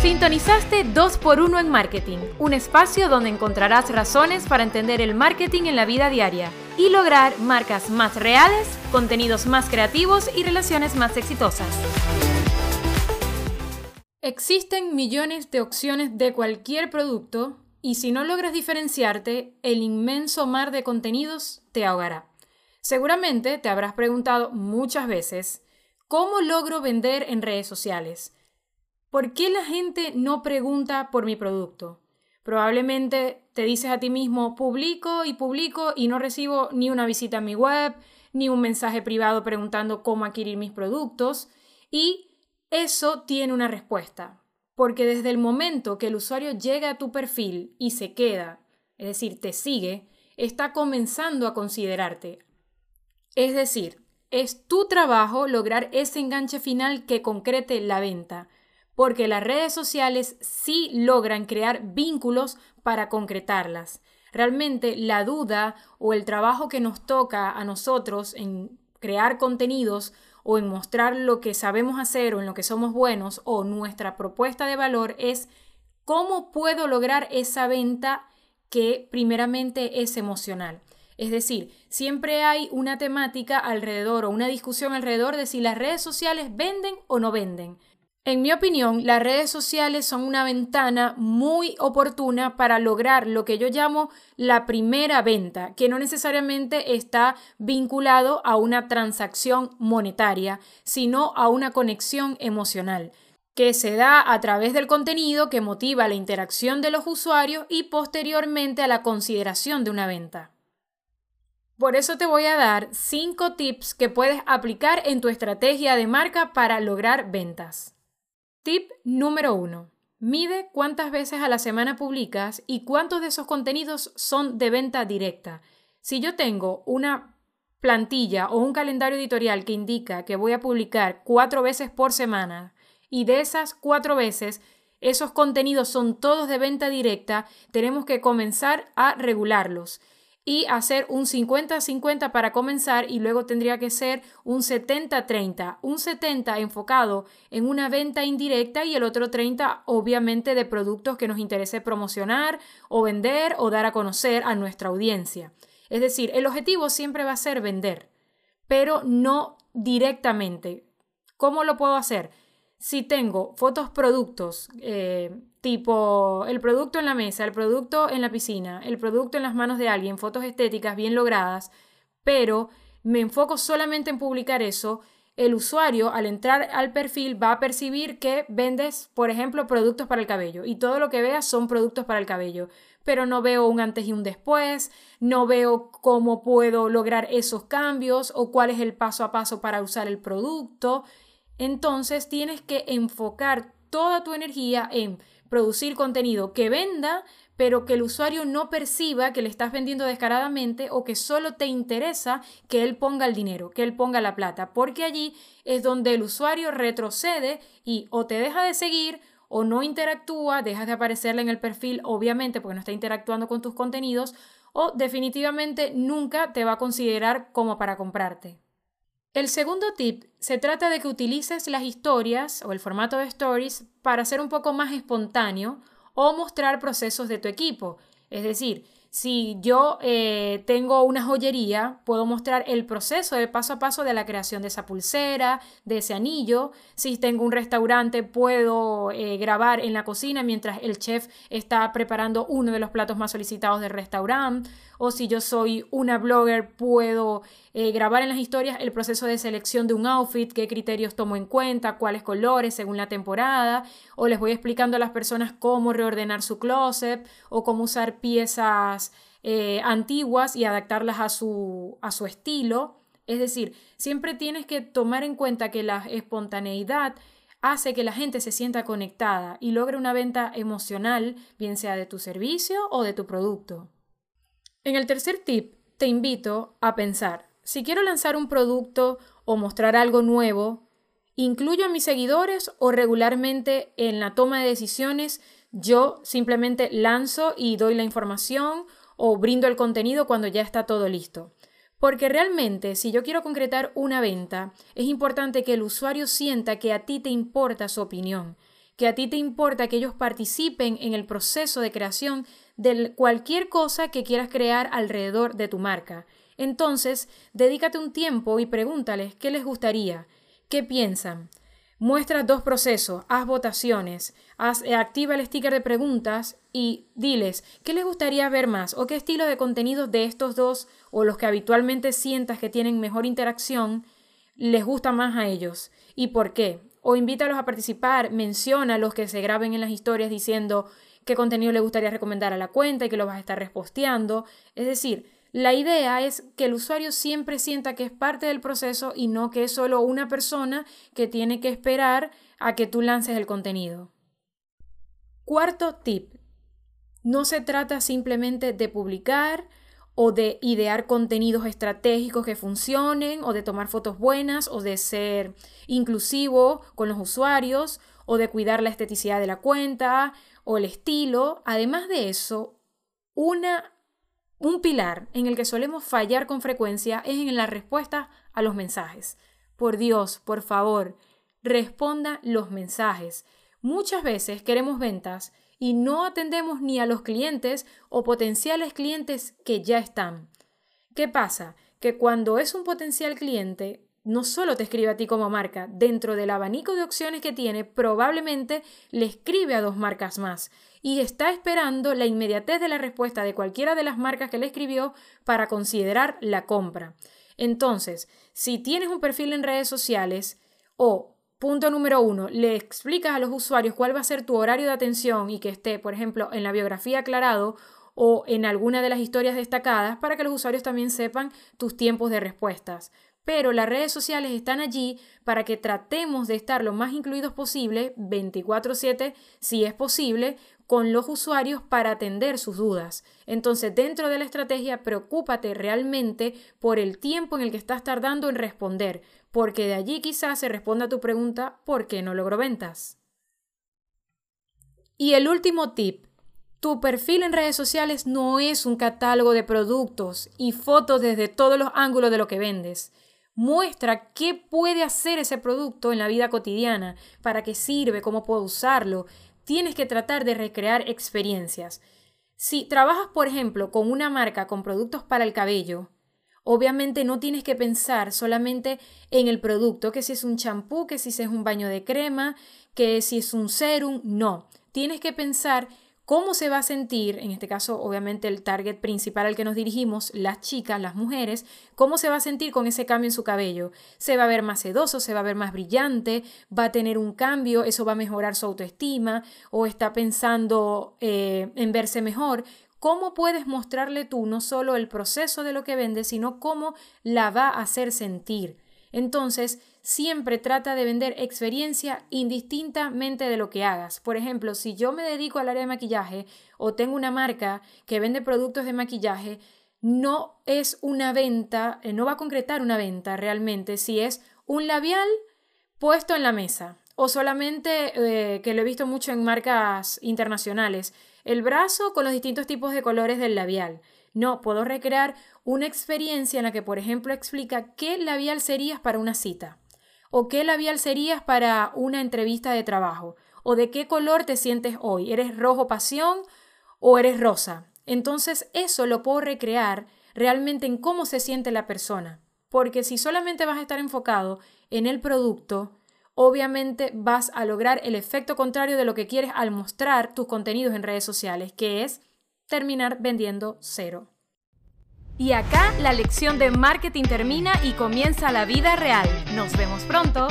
Sintonizaste 2x1 en Marketing, un espacio donde encontrarás razones para entender el marketing en la vida diaria y lograr marcas más reales, contenidos más creativos y relaciones más exitosas. Existen millones de opciones de cualquier producto y si no logras diferenciarte, el inmenso mar de contenidos te ahogará. Seguramente te habrás preguntado muchas veces, ¿cómo logro vender en redes sociales? ¿Por qué la gente no pregunta por mi producto? Probablemente te dices a ti mismo, publico y publico y no recibo ni una visita a mi web, ni un mensaje privado preguntando cómo adquirir mis productos. Y eso tiene una respuesta. Porque desde el momento que el usuario llega a tu perfil y se queda, es decir, te sigue, está comenzando a considerarte. Es decir, es tu trabajo lograr ese enganche final que concrete la venta porque las redes sociales sí logran crear vínculos para concretarlas. Realmente la duda o el trabajo que nos toca a nosotros en crear contenidos o en mostrar lo que sabemos hacer o en lo que somos buenos o nuestra propuesta de valor es cómo puedo lograr esa venta que primeramente es emocional. Es decir, siempre hay una temática alrededor o una discusión alrededor de si las redes sociales venden o no venden. En mi opinión, las redes sociales son una ventana muy oportuna para lograr lo que yo llamo la primera venta, que no necesariamente está vinculado a una transacción monetaria, sino a una conexión emocional que se da a través del contenido que motiva la interacción de los usuarios y posteriormente a la consideración de una venta. Por eso te voy a dar 5 tips que puedes aplicar en tu estrategia de marca para lograr ventas. Tip número 1. Mide cuántas veces a la semana publicas y cuántos de esos contenidos son de venta directa. Si yo tengo una plantilla o un calendario editorial que indica que voy a publicar cuatro veces por semana y de esas cuatro veces esos contenidos son todos de venta directa, tenemos que comenzar a regularlos y hacer un 50-50 para comenzar y luego tendría que ser un 70-30. Un 70 enfocado en una venta indirecta y el otro 30 obviamente de productos que nos interese promocionar o vender o dar a conocer a nuestra audiencia. Es decir, el objetivo siempre va a ser vender, pero no directamente. ¿Cómo lo puedo hacer? Si tengo fotos productos, eh, tipo el producto en la mesa, el producto en la piscina, el producto en las manos de alguien, fotos estéticas bien logradas, pero me enfoco solamente en publicar eso, el usuario al entrar al perfil va a percibir que vendes, por ejemplo, productos para el cabello y todo lo que vea son productos para el cabello, pero no veo un antes y un después, no veo cómo puedo lograr esos cambios o cuál es el paso a paso para usar el producto. Entonces tienes que enfocar toda tu energía en producir contenido que venda, pero que el usuario no perciba que le estás vendiendo descaradamente o que solo te interesa que él ponga el dinero, que él ponga la plata, porque allí es donde el usuario retrocede y o te deja de seguir o no interactúa, dejas de aparecerle en el perfil, obviamente porque no está interactuando con tus contenidos, o definitivamente nunca te va a considerar como para comprarte. El segundo tip se trata de que utilices las historias o el formato de stories para ser un poco más espontáneo o mostrar procesos de tu equipo. Es decir, si yo eh, tengo una joyería, puedo mostrar el proceso de paso a paso de la creación de esa pulsera, de ese anillo. Si tengo un restaurante, puedo eh, grabar en la cocina mientras el chef está preparando uno de los platos más solicitados del restaurante. O si yo soy una blogger, puedo eh, grabar en las historias el proceso de selección de un outfit, qué criterios tomo en cuenta, cuáles colores según la temporada. O les voy explicando a las personas cómo reordenar su closet o cómo usar piezas eh, antiguas y adaptarlas a su, a su estilo. Es decir, siempre tienes que tomar en cuenta que la espontaneidad hace que la gente se sienta conectada y logre una venta emocional, bien sea de tu servicio o de tu producto. En el tercer tip, te invito a pensar, si quiero lanzar un producto o mostrar algo nuevo, ¿incluyo a mis seguidores o regularmente en la toma de decisiones yo simplemente lanzo y doy la información o brindo el contenido cuando ya está todo listo. Porque realmente, si yo quiero concretar una venta, es importante que el usuario sienta que a ti te importa su opinión, que a ti te importa que ellos participen en el proceso de creación de cualquier cosa que quieras crear alrededor de tu marca. Entonces, dedícate un tiempo y pregúntales qué les gustaría, qué piensan. Muestra dos procesos, haz votaciones, haz, eh, activa el sticker de preguntas y diles qué les gustaría ver más o qué estilo de contenido de estos dos o los que habitualmente sientas que tienen mejor interacción les gusta más a ellos y por qué. O invítalos a participar, menciona a los que se graben en las historias diciendo qué contenido le gustaría recomendar a la cuenta y que lo vas a estar reposteando. Es decir, la idea es que el usuario siempre sienta que es parte del proceso y no que es solo una persona que tiene que esperar a que tú lances el contenido. Cuarto tip. No se trata simplemente de publicar o de idear contenidos estratégicos que funcionen o de tomar fotos buenas o de ser inclusivo con los usuarios o de cuidar la esteticidad de la cuenta o el estilo. Además de eso, una, un pilar en el que solemos fallar con frecuencia es en la respuesta a los mensajes. Por Dios, por favor, responda los mensajes. Muchas veces queremos ventas y no atendemos ni a los clientes o potenciales clientes que ya están. ¿Qué pasa? Que cuando es un potencial cliente, no solo te escribe a ti como marca, dentro del abanico de opciones que tiene, probablemente le escribe a dos marcas más y está esperando la inmediatez de la respuesta de cualquiera de las marcas que le escribió para considerar la compra. Entonces, si tienes un perfil en redes sociales o Punto número uno, le explicas a los usuarios cuál va a ser tu horario de atención y que esté, por ejemplo, en la biografía aclarado o en alguna de las historias destacadas para que los usuarios también sepan tus tiempos de respuestas pero las redes sociales están allí para que tratemos de estar lo más incluidos posible, 24/7 si es posible, con los usuarios para atender sus dudas. Entonces, dentro de la estrategia, preocúpate realmente por el tiempo en el que estás tardando en responder, porque de allí quizás se responda a tu pregunta ¿por qué no logro ventas? Y el último tip, tu perfil en redes sociales no es un catálogo de productos y fotos desde todos los ángulos de lo que vendes muestra qué puede hacer ese producto en la vida cotidiana, para qué sirve, cómo puedo usarlo. Tienes que tratar de recrear experiencias. Si trabajas, por ejemplo, con una marca con productos para el cabello, obviamente no tienes que pensar solamente en el producto, que si es un champú, que si es un baño de crema, que si es un serum, no. Tienes que pensar cómo se va a sentir, en este caso obviamente el target principal al que nos dirigimos, las chicas, las mujeres, cómo se va a sentir con ese cambio en su cabello. Se va a ver más sedoso, se va a ver más brillante, va a tener un cambio, eso va a mejorar su autoestima o está pensando eh, en verse mejor. ¿Cómo puedes mostrarle tú no solo el proceso de lo que vende, sino cómo la va a hacer sentir? Entonces, siempre trata de vender experiencia indistintamente de lo que hagas. Por ejemplo, si yo me dedico al área de maquillaje o tengo una marca que vende productos de maquillaje, no es una venta, eh, no va a concretar una venta realmente si es un labial puesto en la mesa o solamente, eh, que lo he visto mucho en marcas internacionales, el brazo con los distintos tipos de colores del labial. No, puedo recrear una experiencia en la que, por ejemplo, explica qué labial serías para una cita, o qué labial serías para una entrevista de trabajo, o de qué color te sientes hoy. ¿Eres rojo pasión o eres rosa? Entonces eso lo puedo recrear realmente en cómo se siente la persona. Porque si solamente vas a estar enfocado en el producto, obviamente vas a lograr el efecto contrario de lo que quieres al mostrar tus contenidos en redes sociales, que es terminar vendiendo cero. Y acá la lección de marketing termina y comienza la vida real. Nos vemos pronto.